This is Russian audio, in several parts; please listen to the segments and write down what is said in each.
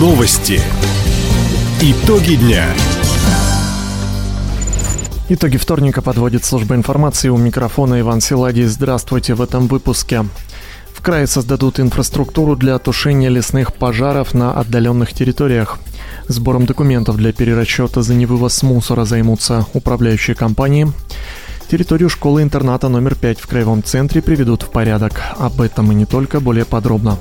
Новости. Итоги дня. Итоги вторника подводит служба информации. У микрофона Иван Силадий. Здравствуйте в этом выпуске. В крае создадут инфраструктуру для тушения лесных пожаров на отдаленных территориях. Сбором документов для перерасчета за невывоз мусора займутся управляющие компании. Территорию школы-интерната номер 5 в Краевом центре приведут в порядок. Об этом и не только, более подробно.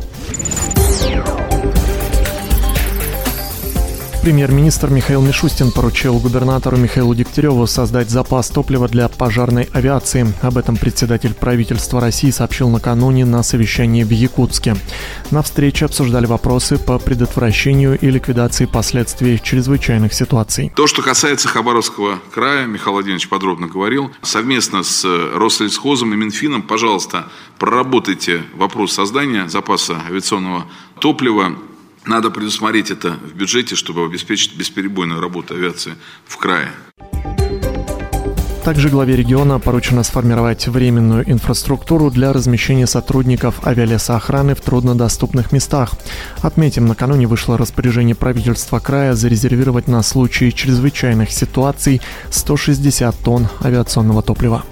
Премьер-министр Михаил Мишустин поручил губернатору Михаилу Дегтяреву создать запас топлива для пожарной авиации. Об этом председатель правительства России сообщил накануне на совещании в Якутске. На встрече обсуждали вопросы по предотвращению и ликвидации последствий чрезвычайных ситуаций. То, что касается Хабаровского края, Михаил Владимирович подробно говорил, совместно с Россельсхозом и Минфином, пожалуйста, проработайте вопрос создания запаса авиационного топлива надо предусмотреть это в бюджете, чтобы обеспечить бесперебойную работу авиации в крае. Также главе региона поручено сформировать временную инфраструктуру для размещения сотрудников авиалесоохраны в труднодоступных местах. Отметим, накануне вышло распоряжение правительства края зарезервировать на случай чрезвычайных ситуаций 160 тонн авиационного топлива.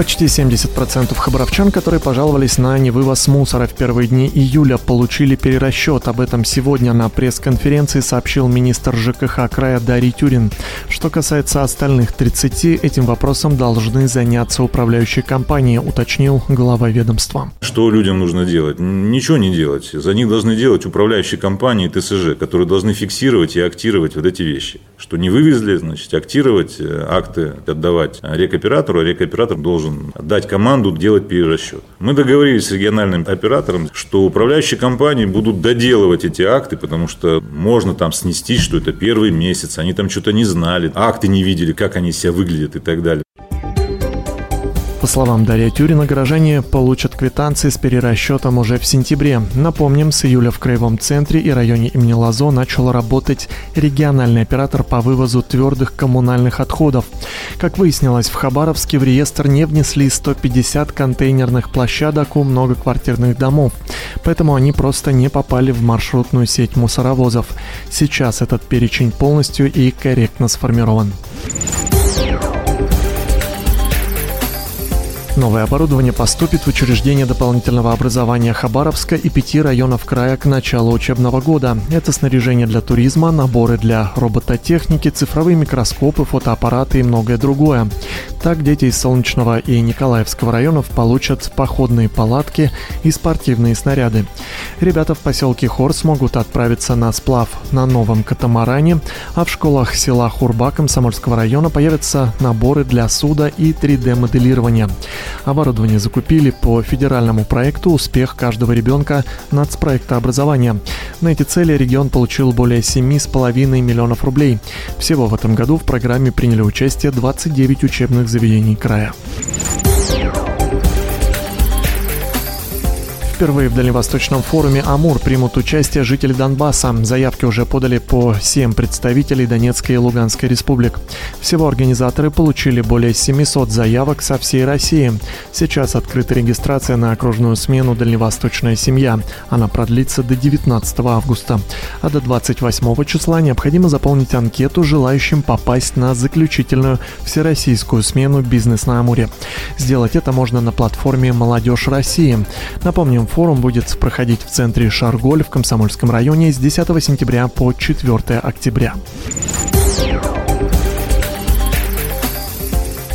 Почти 70% хабаровчан, которые пожаловались на невывоз мусора в первые дни июля, получили перерасчет. Об этом сегодня на пресс-конференции сообщил министр ЖКХ края Дарий Тюрин. Что касается остальных 30, этим вопросом должны заняться управляющие компании, уточнил глава ведомства. Что людям нужно делать? Ничего не делать. За них должны делать управляющие компании ТСЖ, которые должны фиксировать и актировать вот эти вещи. Что не вывезли, значит, актировать э, акты, отдавать рекоператору, а рекоператор должен дать команду делать перерасчет. Мы договорились с региональным оператором, что управляющие компании будут доделывать эти акты, потому что можно там снести, что это первый месяц, они там что-то не знали, акты не видели, как они себя выглядят и так далее. По словам Дарья Тюрина, горожане получат квитанции с перерасчетом уже в сентябре. Напомним, с июля в Краевом центре и районе имени Лазо начал работать региональный оператор по вывозу твердых коммунальных отходов. Как выяснилось, в Хабаровске в реестр не внесли 150 контейнерных площадок у многоквартирных домов. Поэтому они просто не попали в маршрутную сеть мусоровозов. Сейчас этот перечень полностью и корректно сформирован. Новое оборудование поступит в учреждение дополнительного образования Хабаровска и пяти районов края к началу учебного года. Это снаряжение для туризма, наборы для робототехники, цифровые микроскопы, фотоаппараты и многое другое. Так дети из Солнечного и Николаевского районов получат походные палатки и спортивные снаряды. Ребята в поселке Хор смогут отправиться на сплав на новом катамаране, а в школах села Хурба Комсомольского района появятся наборы для суда и 3D-моделирования. Оборудование закупили по федеральному проекту «Успех каждого ребенка» нацпроектообразования. На эти цели регион получил более 7,5 миллионов рублей. Всего в этом году в программе приняли участие 29 учебных заведений края. Впервые в Дальневосточном форуме «Амур» примут участие жители Донбасса. Заявки уже подали по 7 представителей Донецкой и Луганской республик. Всего организаторы получили более 700 заявок со всей России. Сейчас открыта регистрация на окружную смену «Дальневосточная семья». Она продлится до 19 августа. А до 28 числа необходимо заполнить анкету желающим попасть на заключительную всероссийскую смену «Бизнес на Амуре». Сделать это можно на платформе «Молодежь России». Напомним, форум будет проходить в центре Шарголь в Комсомольском районе с 10 сентября по 4 октября.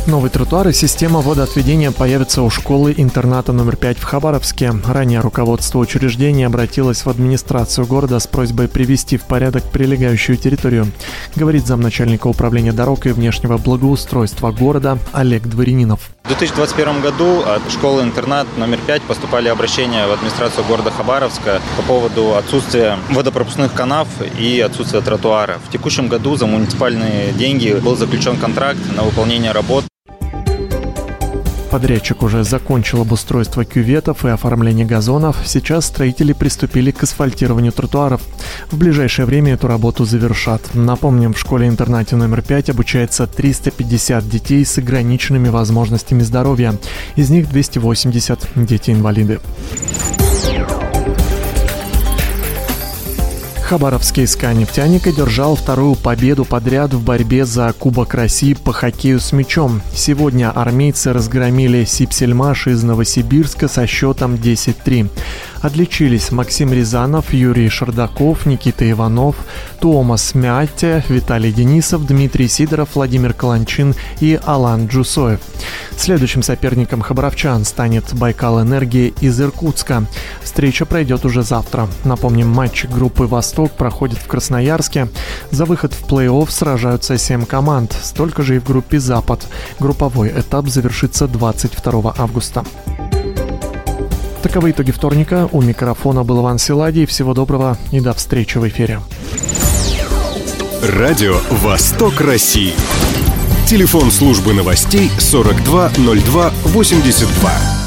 Новый тротуар и система водоотведения появятся у школы-интерната номер 5 в Хабаровске. Ранее руководство учреждения обратилось в администрацию города с просьбой привести в порядок прилегающую территорию, говорит замначальника управления дорог и внешнего благоустройства города Олег Дворянинов. В 2021 году от школы-интернат номер 5 поступали обращения в администрацию города Хабаровска по поводу отсутствия водопропускных канав и отсутствия тротуара. В текущем году за муниципальные деньги был заключен контракт на выполнение работ Подрядчик уже закончил обустройство кюветов и оформление газонов. Сейчас строители приступили к асфальтированию тротуаров. В ближайшее время эту работу завершат. Напомним, в школе-интернате номер 5 обучается 350 детей с ограниченными возможностями здоровья. Из них 280 дети-инвалиды. Хабаровский СКА «Нефтяник» одержал вторую победу подряд в борьбе за Кубок России по хоккею с мячом. Сегодня армейцы разгромили Сипсельмаш из Новосибирска со счетом 10-3. Отличились Максим Рязанов, Юрий Шардаков, Никита Иванов, Томас Мятте, Виталий Денисов, Дмитрий Сидоров, Владимир Каланчин и Алан Джусоев. Следующим соперником хабаровчан станет Байкал Энергия из Иркутска. Встреча пройдет уже завтра. Напомним, матч группы «Восток» проходит в Красноярске. За выход в плей-офф сражаются 7 команд, столько же и в группе «Запад». Групповой этап завершится 22 августа. Таковы итоги вторника. У микрофона был Иван Силадий. Всего доброго и до встречи в эфире. Радио «Восток России». Телефон службы новостей 420282.